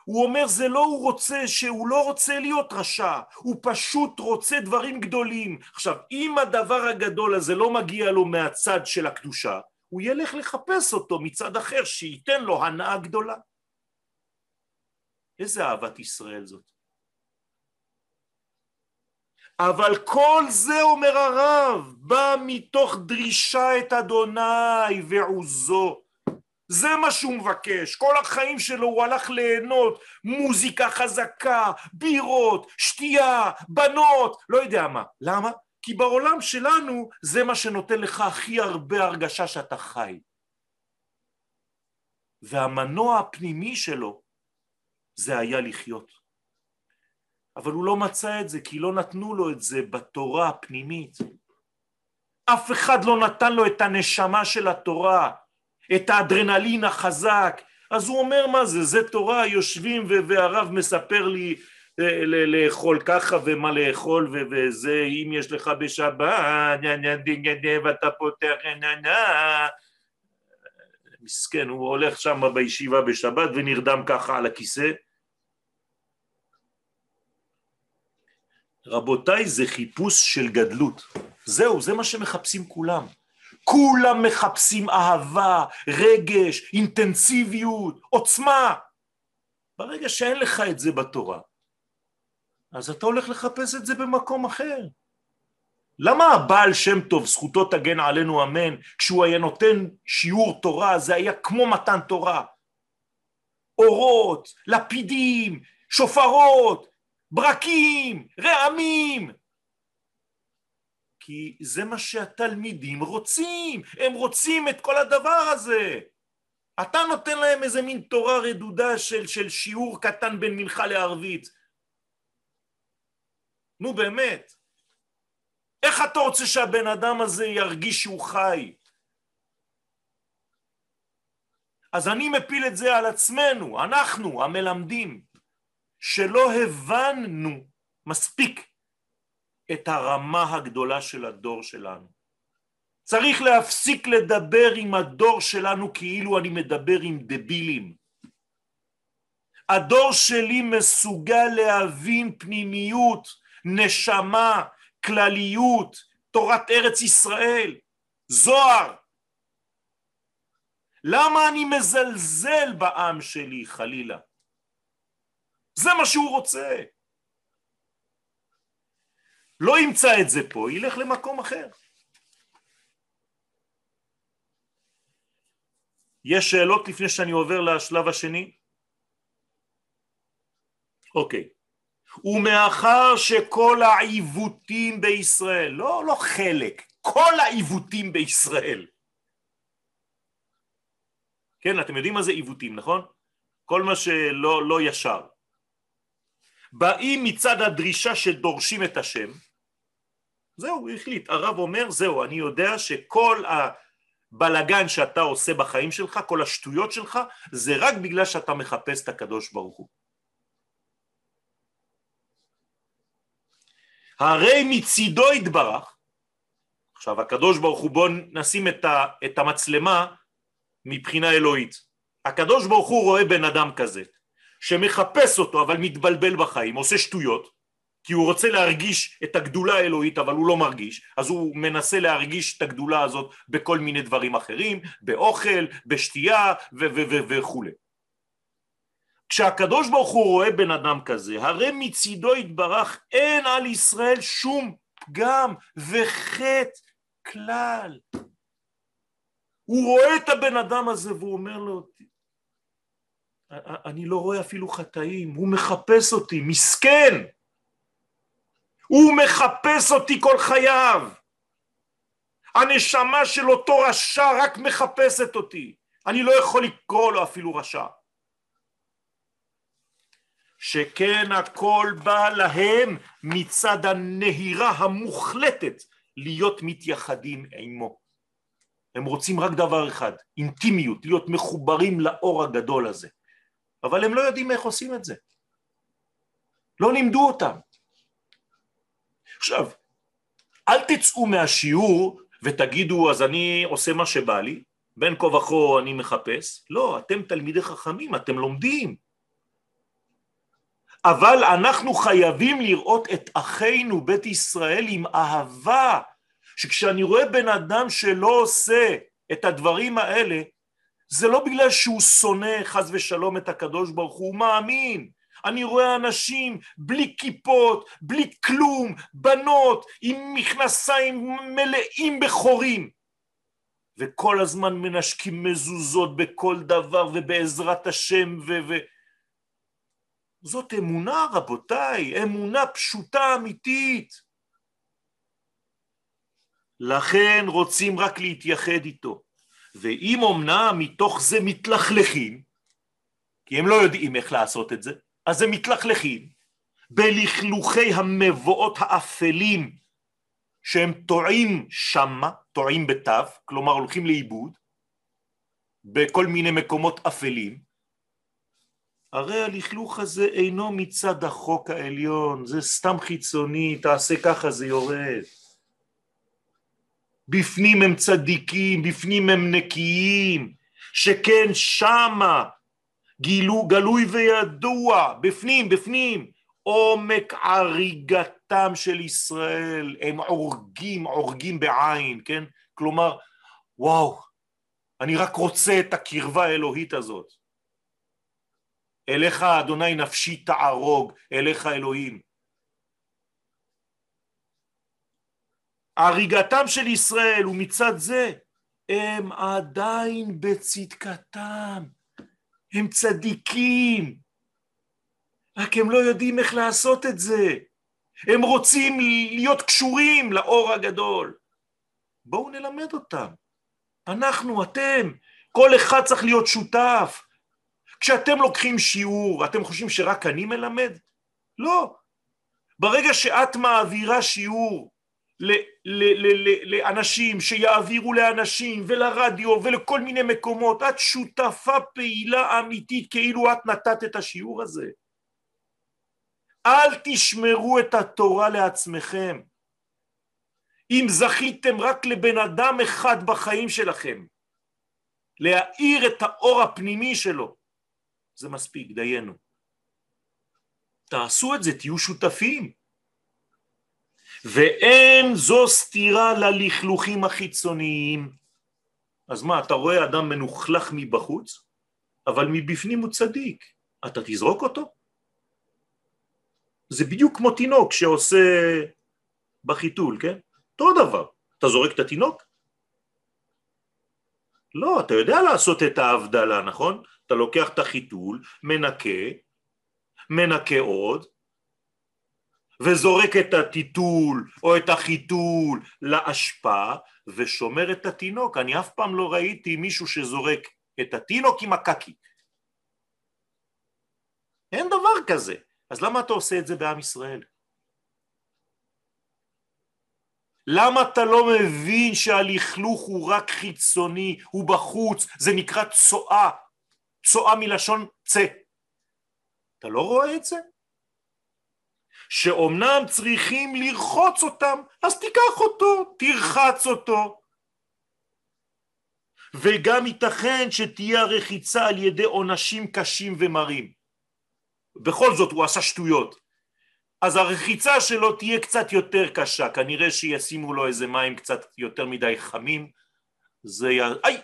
הוא אומר זה לא הוא רוצה, שהוא לא רוצה להיות רשע, הוא פשוט רוצה דברים גדולים. עכשיו, אם הדבר הגדול הזה לא מגיע לו מהצד של הקדושה, הוא ילך לחפש אותו מצד אחר שייתן לו הנאה גדולה. איזה אהבת ישראל זאת. אבל כל זה, אומר הרב, בא מתוך דרישה את אדוני ועוזו. זה מה שהוא מבקש, כל החיים שלו הוא הלך ליהנות, מוזיקה חזקה, בירות, שתייה, בנות, לא יודע מה. למה? כי בעולם שלנו זה מה שנותן לך הכי הרבה הרגשה שאתה חי. והמנוע הפנימי שלו זה היה לחיות. אבל הוא לא מצא את זה כי לא נתנו לו את זה בתורה הפנימית. אף אחד לא נתן לו את הנשמה של התורה, את האדרנלין החזק. אז הוא אומר מה זה, זה תורה, יושבים והרב מספר לי אה, לאכול ככה ומה לאכול וזה, אם יש לך בשבת, ואתה פותח, מסכן, הוא הולך שם בישיבה בשבת ונרדם ככה על הכיסא. רבותיי, זה חיפוש של גדלות. זהו, זה מה שמחפשים כולם. כולם מחפשים אהבה, רגש, אינטנסיביות, עוצמה. ברגע שאין לך את זה בתורה, אז אתה הולך לחפש את זה במקום אחר. למה הבעל שם טוב, זכותו תגן עלינו אמן, כשהוא היה נותן שיעור תורה, זה היה כמו מתן תורה. אורות, לפידים, שופרות, ברקים, רעמים. כי זה מה שהתלמידים רוצים, הם רוצים את כל הדבר הזה. אתה נותן להם איזה מין תורה רדודה של, של שיעור קטן בין מנחה לערבית. נו באמת, איך אתה רוצה שהבן אדם הזה ירגיש שהוא חי? אז אני מפיל את זה על עצמנו, אנחנו המלמדים, שלא הבנו מספיק את הרמה הגדולה של הדור שלנו. צריך להפסיק לדבר עם הדור שלנו כאילו אני מדבר עם דבילים. הדור שלי מסוגל להבין פנימיות, נשמה, כלליות, תורת ארץ ישראל, זוהר. למה אני מזלזל בעם שלי חלילה? זה מה שהוא רוצה. לא ימצא את זה פה, ילך למקום אחר. יש שאלות לפני שאני עובר לשלב השני? אוקיי. ומאחר שכל העיוותים בישראל, לא, לא חלק, כל העיוותים בישראל, כן, אתם יודעים מה זה עיוותים, נכון? כל מה שלא לא ישר. באים מצד הדרישה שדורשים את השם, זהו, הוא החליט, הרב אומר, זהו, אני יודע שכל הבלגן שאתה עושה בחיים שלך, כל השטויות שלך, זה רק בגלל שאתה מחפש את הקדוש ברוך הוא. הרי מצידו יתברך, עכשיו הקדוש ברוך הוא, בואו נשים את, ה, את המצלמה מבחינה אלוהית. הקדוש ברוך הוא רואה בן אדם כזה, שמחפש אותו אבל מתבלבל בחיים, עושה שטויות, כי הוא רוצה להרגיש את הגדולה האלוהית אבל הוא לא מרגיש, אז הוא מנסה להרגיש את הגדולה הזאת בכל מיני דברים אחרים, באוכל, בשתייה וכולי. כשהקדוש ברוך הוא רואה בן אדם כזה, הרי מצידו יתברך אין על ישראל שום פגם וחטא כלל. הוא רואה את הבן אדם הזה והוא אומר לו, אני לא רואה אפילו חטאים, הוא מחפש אותי, מסכן. הוא מחפש אותי כל חייו. הנשמה של אותו רשע רק מחפשת אותי. אני לא יכול לקרוא לו אפילו רשע. שכן הכל בא להם מצד הנהירה המוחלטת להיות מתייחדים עמו. הם רוצים רק דבר אחד, אינטימיות, להיות מחוברים לאור הגדול הזה. אבל הם לא יודעים איך עושים את זה. לא לימדו אותם. עכשיו, אל תצאו מהשיעור ותגידו אז אני עושה מה שבא לי, בין כה וכה אני מחפש, לא, אתם תלמידי חכמים, אתם לומדים. אבל אנחנו חייבים לראות את אחינו בית ישראל עם אהבה, שכשאני רואה בן אדם שלא עושה את הדברים האלה, זה לא בגלל שהוא שונא חס ושלום את הקדוש ברוך הוא, הוא מאמין. אני רואה אנשים בלי כיפות, בלי כלום, בנות עם מכנסיים מלאים בחורים, וכל הזמן מנשקים מזוזות בכל דבר ובעזרת השם ו... ו... זאת אמונה רבותיי, אמונה פשוטה אמיתית. לכן רוצים רק להתייחד איתו. ואם אמנם מתוך זה מתלכלכים, כי הם לא יודעים איך לעשות את זה, אז הם מתלכלכים בלכלוכי המבואות האפלים שהם טועים שמה, טועים בתו, כלומר הולכים לאיבוד, בכל מיני מקומות אפלים, הרי הלכלוך הזה אינו מצד החוק העליון, זה סתם חיצוני, תעשה ככה זה יורד. בפנים הם צדיקים, בפנים הם נקיים, שכן שמה גילו, גלוי וידוע, בפנים, בפנים, עומק עריגתם של ישראל, הם עורגים, עורגים בעין, כן? כלומר, וואו, אני רק רוצה את הקרבה האלוהית הזאת. אליך אדוני נפשי תערוג, אליך אלוהים. הריגתם של ישראל ומצד זה הם עדיין בצדקתם, הם צדיקים, רק הם לא יודעים איך לעשות את זה, הם רוצים להיות קשורים לאור הגדול. בואו נלמד אותם, אנחנו, אתם, כל אחד צריך להיות שותף. כשאתם לוקחים שיעור, אתם חושבים שרק אני מלמד? לא. ברגע שאת מעבירה שיעור לאנשים שיעבירו לאנשים ולרדיו ולכל מיני מקומות, את שותפה פעילה אמיתית כאילו את נתת את השיעור הזה. אל תשמרו את התורה לעצמכם. אם זכיתם רק לבן אדם אחד בחיים שלכם, להאיר את האור הפנימי שלו, זה מספיק, דיינו. תעשו את זה, תהיו שותפים. ואין זו סתירה ללכלוכים החיצוניים. אז מה, אתה רואה אדם מנוכלך מבחוץ, אבל מבפנים הוא צדיק, אתה תזרוק אותו? זה בדיוק כמו תינוק שעושה בחיתול, כן? אותו דבר. אתה זורק את התינוק? לא, אתה יודע לעשות את ההבדלה, נכון? אתה לוקח את החיתול, מנקה, מנקה עוד, וזורק את הטיטול או את החיתול לאשפה ושומר את התינוק. אני אף פעם לא ראיתי מישהו שזורק את התינוק עם הקקי. אין דבר כזה. אז למה אתה עושה את זה בעם ישראל? למה אתה לא מבין שהלכלוך הוא רק חיצוני, הוא בחוץ, זה נקרא צואה, צואה מלשון צא. אתה לא רואה את זה? שאומנם צריכים לרחוץ אותם, אז תיקח אותו, תרחץ אותו. וגם ייתכן שתהיה הרחיצה על ידי עונשים קשים ומרים. בכל זאת הוא עשה שטויות. אז הרחיצה שלו תהיה קצת יותר קשה, כנראה שישימו לו איזה מים קצת יותר מדי חמים, זה י... איי!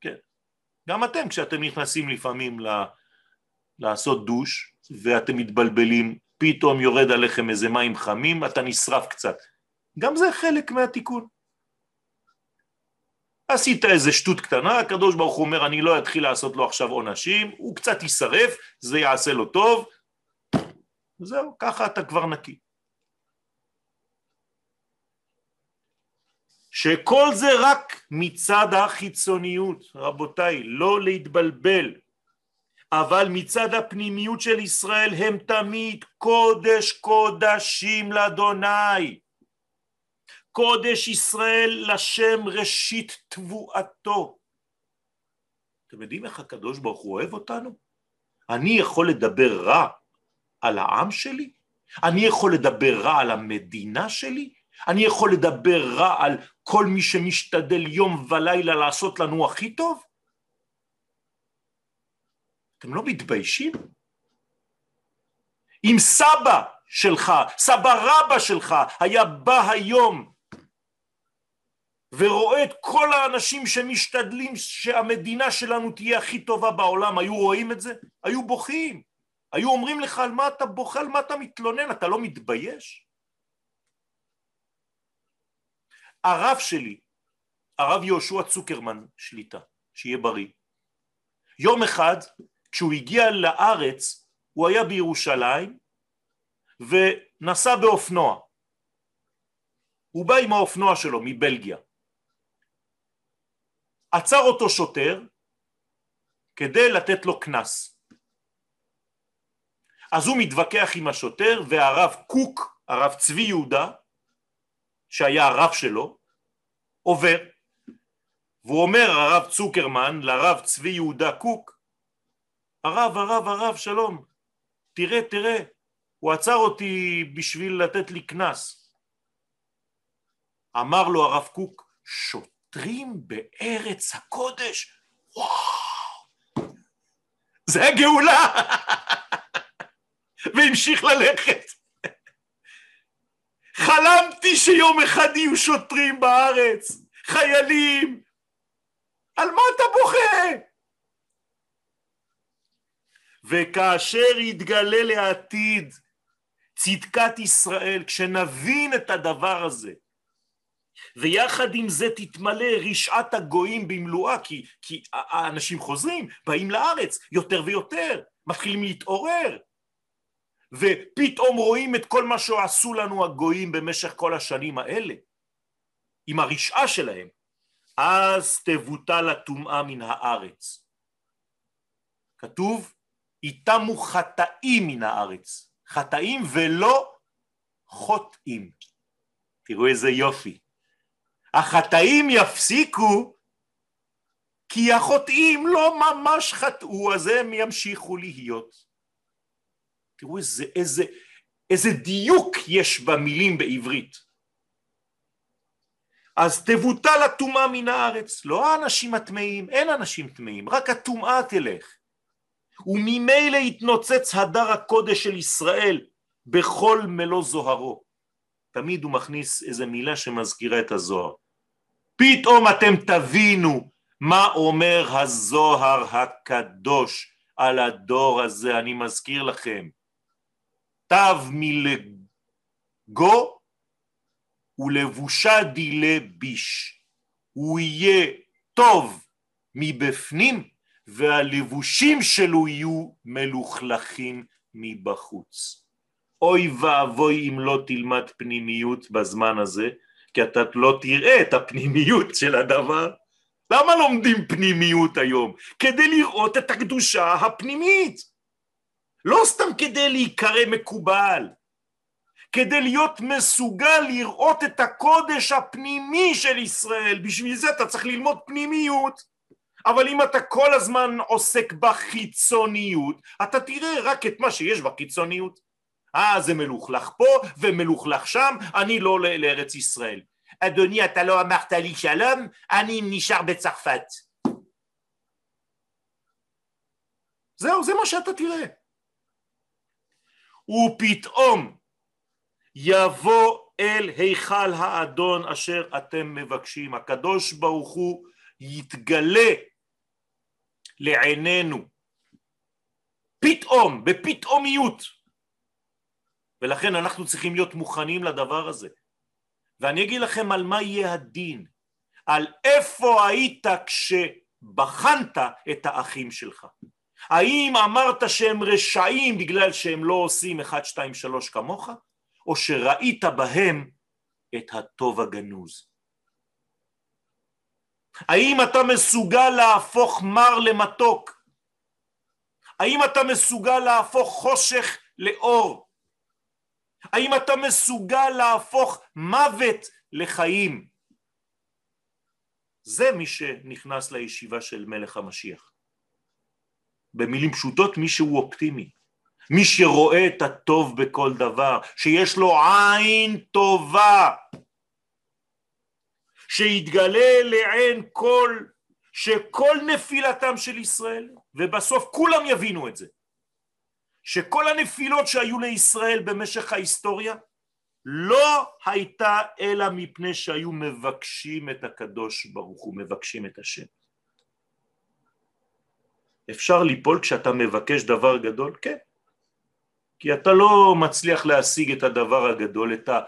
כן. גם אתם כשאתם נכנסים לפעמים ל... לעשות דוש ואתם מתבלבלים, פתאום יורד עליכם איזה מים חמים, אתה נשרף קצת. גם זה חלק מהתיקון. עשית איזה שטות קטנה, הקדוש ברוך הוא אומר אני לא אתחיל לעשות לו עכשיו עונשים, הוא קצת יישרף, זה יעשה לו טוב, זהו, ככה אתה כבר נקי. שכל זה רק מצד החיצוניות, רבותיי, לא להתבלבל, אבל מצד הפנימיות של ישראל הם תמיד קודש קודשים לאדוני. קודש ישראל לשם ראשית תבואתו. אתם יודעים איך הקדוש ברוך הוא אוהב אותנו? אני יכול לדבר רע על העם שלי? אני יכול לדבר רע על המדינה שלי? אני יכול לדבר רע על כל מי שמשתדל יום ולילה לעשות לנו הכי טוב? אתם לא מתביישים? אם סבא שלך, סבא רבא שלך, היה בא היום ורואה את כל האנשים שמשתדלים שהמדינה שלנו תהיה הכי טובה בעולם, היו רואים את זה? היו בוכים. היו אומרים לך על מה אתה בוכה, על מה אתה מתלונן, אתה לא מתבייש? הרב שלי, הרב יהושע צוקרמן, שליטה, שיהיה בריא, יום אחד כשהוא הגיע לארץ הוא היה בירושלים ונסע באופנוע. הוא בא עם האופנוע שלו מבלגיה. עצר אותו שוטר כדי לתת לו קנס. אז הוא מתווכח עם השוטר והרב קוק, הרב צבי יהודה, שהיה הרב שלו, עובר. והוא אומר הרב צוקרמן לרב צבי יהודה קוק, הרב, הרב, הרב, שלום, תראה, תראה, הוא עצר אותי בשביל לתת לי קנס. אמר לו הרב קוק, שוטרים בארץ הקודש? וואו, זה הגאולה! והמשיך ללכת. חלמתי שיום אחד יהיו שוטרים בארץ, חיילים. על מה אתה בוכה? וכאשר יתגלה לעתיד צדקת ישראל, כשנבין את הדבר הזה, ויחד עם זה תתמלא רשעת הגויים במלואה, כי, כי האנשים חוזרים, באים לארץ יותר ויותר, מתחילים להתעורר, ופתאום רואים את כל מה שעשו לנו הגויים במשך כל השנים האלה, עם הרשעה שלהם, אז תבוטל הטומאה מן הארץ. כתוב, איתמו חטאים מן הארץ, חטאים ולא חוטאים. תראו איזה יופי. החטאים יפסיקו כי החוטאים לא ממש חטאו, אז הם ימשיכו להיות. תראו איזה, איזה, איזה דיוק יש במילים בעברית. אז תבוטל הטומאה מן הארץ, לא האנשים הטמאים, אין אנשים טמאים, רק הטומאה תלך. וממילא יתנוצץ הדר הקודש של ישראל בכל מלוא זוהרו. תמיד הוא מכניס איזה מילה שמזכירה את הזוהר. פתאום אתם תבינו מה אומר הזוהר הקדוש על הדור הזה, אני מזכיר לכם. תו מלגו ולבושה דילה ביש. הוא יהיה טוב מבפנים והלבושים שלו יהיו מלוכלכים מבחוץ. אוי ואבוי אם לא תלמד פנימיות בזמן הזה, כי אתה לא תראה את הפנימיות של הדבר. למה לומדים פנימיות היום? כדי לראות את הקדושה הפנימית. לא סתם כדי להיקרא מקובל, כדי להיות מסוגל לראות את הקודש הפנימי של ישראל. בשביל זה אתה צריך ללמוד פנימיות. אבל אם אתה כל הזמן עוסק בחיצוניות, אתה תראה רק את מה שיש בחיצוניות. אה, זה מלוכלך פה ומלוכלך שם, אני לא לארץ ישראל. אדוני, אתה לא אמרת לי שלום, אני נשאר בצרפת. זהו, זה מה שאתה תראה. ופתאום יבוא אל היכל האדון אשר אתם מבקשים. הקדוש ברוך הוא יתגלה לעינינו. פתאום, בפתאומיות. ולכן אנחנו צריכים להיות מוכנים לדבר הזה. ואני אגיד לכם על מה יהיה הדין. על איפה היית כשבחנת את האחים שלך. האם אמרת שהם רשעים בגלל שהם לא עושים 1, 2, 3 כמוך? או שראית בהם את הטוב הגנוז האם אתה מסוגל להפוך מר למתוק? האם אתה מסוגל להפוך חושך לאור? האם אתה מסוגל להפוך מוות לחיים? זה מי שנכנס לישיבה של מלך המשיח. במילים פשוטות מי שהוא אופטימי. מי שרואה את הטוב בכל דבר, שיש לו עין טובה, שיתגלה לעין כל, שכל נפילתם של ישראל, ובסוף כולם יבינו את זה, שכל הנפילות שהיו לישראל במשך ההיסטוריה, לא הייתה אלא מפני שהיו מבקשים את הקדוש ברוך הוא, מבקשים את השם. אפשר ליפול כשאתה מבקש דבר גדול? כן. כי אתה לא מצליח להשיג את הדבר הגדול, את, ה,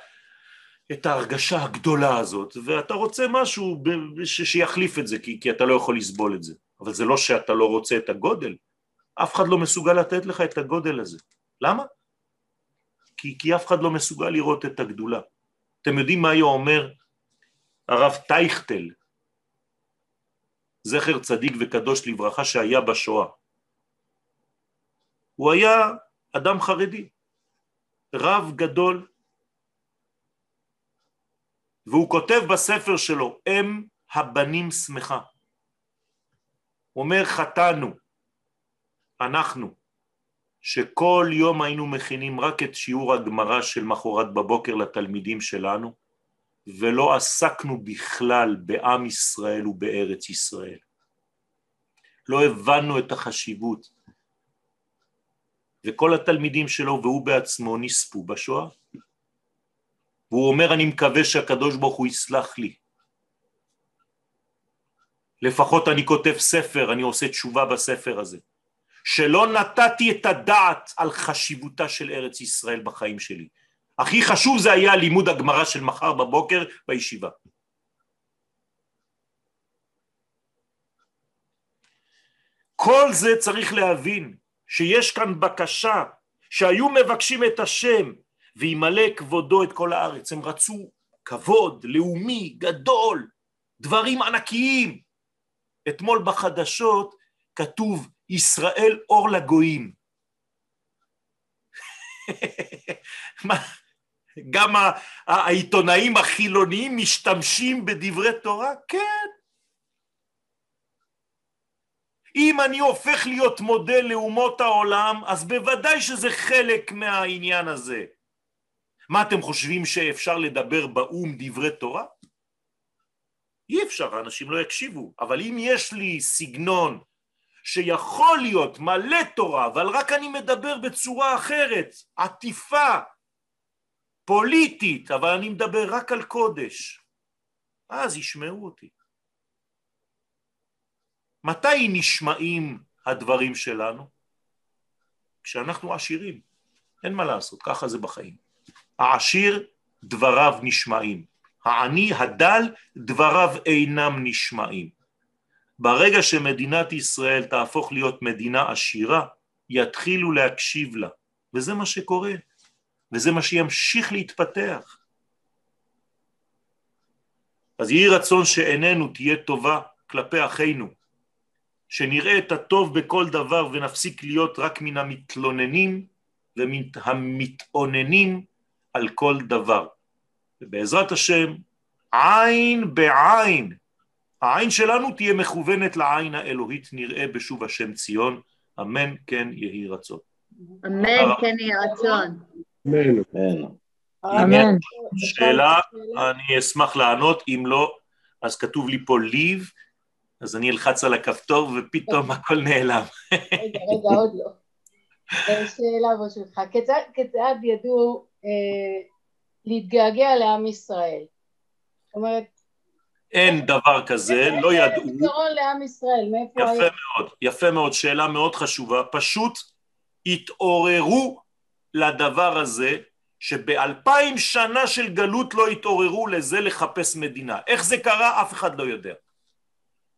את ההרגשה הגדולה הזאת, ואתה רוצה משהו ש, שיחליף את זה, כי, כי אתה לא יכול לסבול את זה. אבל זה לא שאתה לא רוצה את הגודל, אף אחד לא מסוגל לתת לך את הגודל הזה. למה? כי, כי אף אחד לא מסוגל לראות את הגדולה. אתם יודעים מה היה אומר הרב טייכטל, זכר צדיק וקדוש לברכה שהיה בשואה. הוא היה אדם חרדי, רב גדול, והוא כותב בספר שלו, אם הבנים שמחה. אומר חטאנו, אנחנו, שכל יום היינו מכינים רק את שיעור הגמרא של מחרת בבוקר לתלמידים שלנו, ולא עסקנו בכלל בעם ישראל ובארץ ישראל. לא הבנו את החשיבות. וכל התלמידים שלו והוא בעצמו נספו בשואה. והוא אומר, אני מקווה שהקדוש ברוך הוא יסלח לי. לפחות אני כותב ספר, אני עושה תשובה בספר הזה. שלא נתתי את הדעת על חשיבותה של ארץ ישראל בחיים שלי. הכי חשוב זה היה לימוד הגמרא של מחר בבוקר בישיבה. כל זה צריך להבין שיש כאן בקשה שהיו מבקשים את השם וימלא כבודו את כל הארץ. הם רצו כבוד לאומי גדול, דברים ענקיים. אתמול בחדשות כתוב ישראל אור לגויים. גם העיתונאים החילוניים משתמשים בדברי תורה? כן. אם אני הופך להיות מודל לאומות העולם, אז בוודאי שזה חלק מהעניין הזה. מה אתם חושבים שאפשר לדבר באו"ם דברי תורה? אי אפשר, אנשים לא יקשיבו, אבל אם יש לי סגנון שיכול להיות מלא תורה, אבל רק אני מדבר בצורה אחרת, עטיפה, פוליטית, אבל אני מדבר רק על קודש, אז ישמעו אותי. מתי נשמעים הדברים שלנו? כשאנחנו עשירים, אין מה לעשות, ככה זה בחיים. העשיר דבריו נשמעים, העני הדל דבריו אינם נשמעים. ברגע שמדינת ישראל תהפוך להיות מדינה עשירה, יתחילו להקשיב לה, וזה מה שקורה, וזה מה שימשיך להתפתח. אז יהי רצון שעינינו תהיה טובה כלפי אחינו, שנראה את הטוב בכל דבר ונפסיק להיות רק מן המתלוננים ומן המתאוננים על כל דבר. ובעזרת השם, עין בעין, העין שלנו תהיה מכוונת לעין האלוהית, נראה בשוב השם ציון, אמן כן יהי רצון. אמן כן יהי רצון. אמן. אמן. שאלה, אני אשמח לענות, אם לא, אז כתוב לי פה ליב, אז אני אלחץ על הכפתור ופתאום הכל נעלם. רגע, רגע, עוד לא. שאלה ברשותך, כיצד, ידעו להתגעגע לעם ישראל? זאת אומרת, אין דבר כזה, לא ידעו. איזה פתרון לעם ישראל, מאיפה יפה היה? מאוד, יפה מאוד, שאלה מאוד חשובה. פשוט התעוררו לדבר הזה, שבאלפיים שנה של גלות לא התעוררו לזה לחפש מדינה. איך זה קרה? אף אחד לא יודע.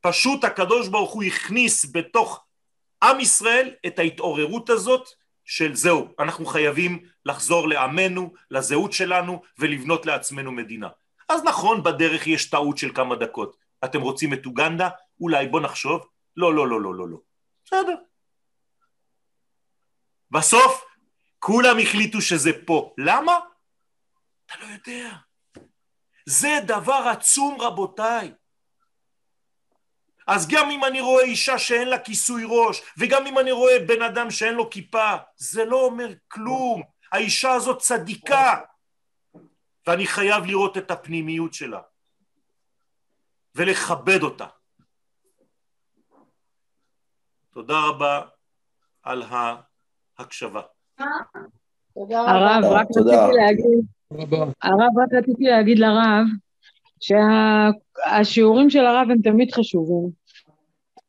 פשוט הקדוש ברוך הוא הכניס בתוך עם ישראל את ההתעוררות הזאת של זהו, אנחנו חייבים לחזור לעמנו, לזהות שלנו ולבנות לעצמנו מדינה. אז נכון, בדרך יש טעות של כמה דקות. אתם רוצים את אוגנדה? אולי בוא נחשוב. לא, לא, לא, לא, לא, לא. בסדר. בסוף כולם החליטו שזה פה. למה? אתה לא יודע. זה דבר עצום רבותיי. אז גם אם אני רואה אישה שאין לה כיסוי ראש, וגם אם אני רואה בן אדם שאין לו כיפה, זה לא אומר כלום. האישה הזאת צדיקה, ואני חייב לראות את הפנימיות שלה, ולכבד אותה. תודה רבה על ההקשבה. תודה רבה. הרב, רק. רציתי להגיד, הרב, רק רציתי להגיד לרב, שהשיעורים של הרב הם תמיד חשובים.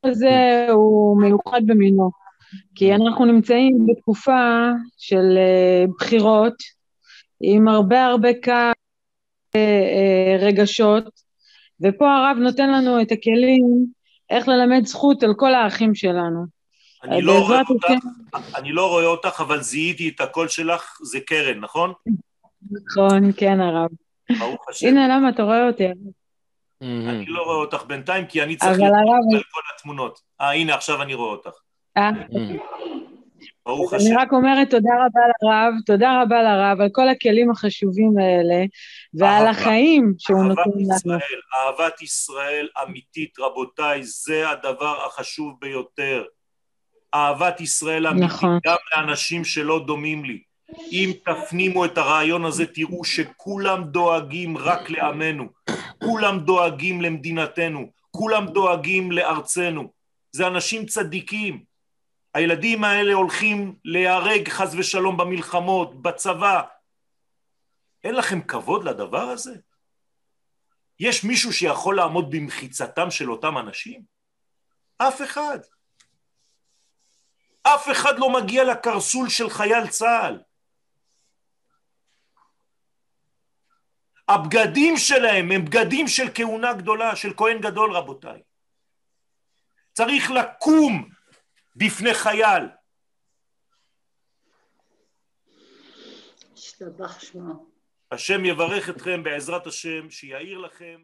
הזה הוא מיוחד במינו, כי אנחנו נמצאים בתקופה של אה, בחירות, עם הרבה הרבה כעס, אה, אה, רגשות, ופה הרב נותן לנו את הכלים איך ללמד זכות על כל האחים שלנו. אני לא רואה. אותך, אני לא רואה אותך, אבל זיהיתי את הקול שלך, זה קרן, נכון? נכון, כן הרב. ברוך השם. הנה למה אתה רואה אותי. אני לא רואה אותך בינתיים, כי אני צריך לראות על כל התמונות. אה, הנה, עכשיו אני רואה אותך. אה, ברוך השם. אני רק אומרת תודה רבה לרב, תודה רבה לרב על כל הכלים החשובים האלה ועל. החיים שהוא אהבת נותן לנו. ישראל, אהבת ישראל אמיתית, רבותיי, זה הדבר החשוב ביותר. אהבת ישראל אמיתית, נכון. גם לאנשים שלא דומים לי. אם תפנימו את הרעיון הזה, תראו שכולם דואגים רק לעמנו, כולם דואגים למדינתנו, כולם דואגים לארצנו. זה אנשים צדיקים. הילדים האלה הולכים להיהרג חס ושלום במלחמות, בצבא. אין לכם כבוד לדבר הזה? יש מישהו שיכול לעמוד במחיצתם של אותם אנשים? אף אחד. אף אחד לא מגיע לקרסול של חייל צה"ל. הבגדים שלהם הם בגדים של כהונה גדולה, של כהן גדול רבותיי. צריך לקום בפני חייל. השתבח שמו. השם יברך אתכם בעזרת השם, שיאיר לכם